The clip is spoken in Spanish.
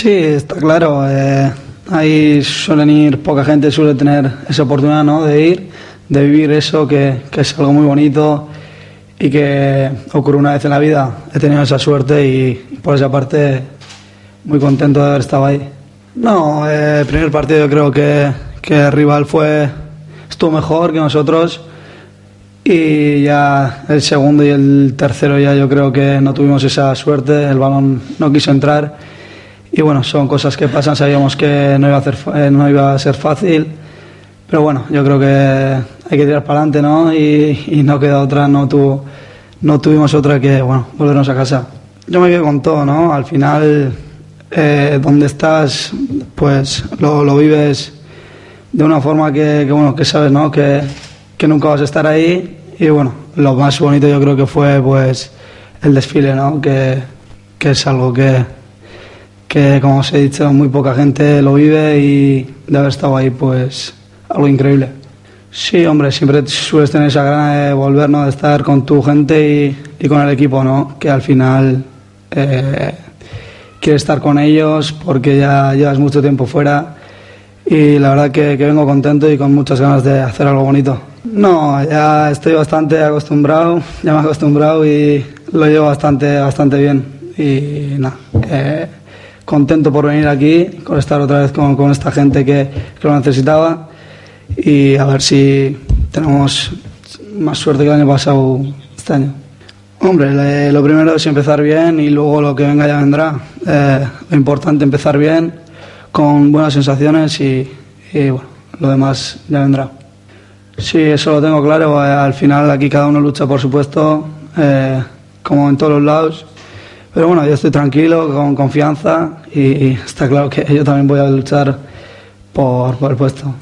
Sí, está claro. Eh, ahí suelen ir, poca gente suele tener esa oportunidad ¿no? de ir, de vivir eso, que, es algo muy bonito y que ocurre una vez en la vida. He tenido esa suerte y por esa parte muy contento de haber estado ahí. No, eh, el primer partido creo que, que el rival fue, estuvo mejor que nosotros y ya el segundo y el tercero ya yo creo que no tuvimos esa suerte, el balón no quiso entrar y bueno, son cosas que pasan, sabíamos que no iba a, hacer, eh, no iba a ser fácil, pero bueno, yo creo que hay que tirar para adelante, ¿no? Y, no queda otra, no, tu, no tuvimos otra que, bueno, volvernos a casa. Yo me quedo con todo, ¿no? Al final, eh, donde estás, pues lo, lo, vives de una forma que, que, bueno, que sabes, ¿no? Que, que nunca vas a estar ahí y bueno, lo más bonito yo creo que fue, pues, el desfile, ¿no? Que, que es algo que que como os he dicho, muy poca gente lo vive y de haber estado ahí, pues algo increíble. Sí, hombre, siempre sueles tener esa gana de volver, ¿no? de estar con tu gente y, con el equipo, ¿no? que al final eh, quieres estar con ellos porque ya llevas mucho tiempo fuera y la verdad que, que, vengo contento y con muchas ganas de hacer algo bonito. No, ya estoy bastante acostumbrado, ya me he acostumbrado y lo llevo bastante, bastante bien y nada. Eh, contento por venir aquí, con estar otra vez con, con esta gente que, que, lo necesitaba y a ver si tenemos más suerte que el año pasado este año. Hombre, lo primero es empezar bien y luego lo que venga ya vendrá. Eh, lo importante empezar bien, con buenas sensaciones y, y, bueno, lo demás ya vendrá. Sí, eso lo tengo claro. Eh, al final aquí cada uno lucha por supuesto, eh, como en todos los lados pero bueno, yo estoy tranquilo, con confianza y, está claro que yo también voy a luchar por, por el puesto.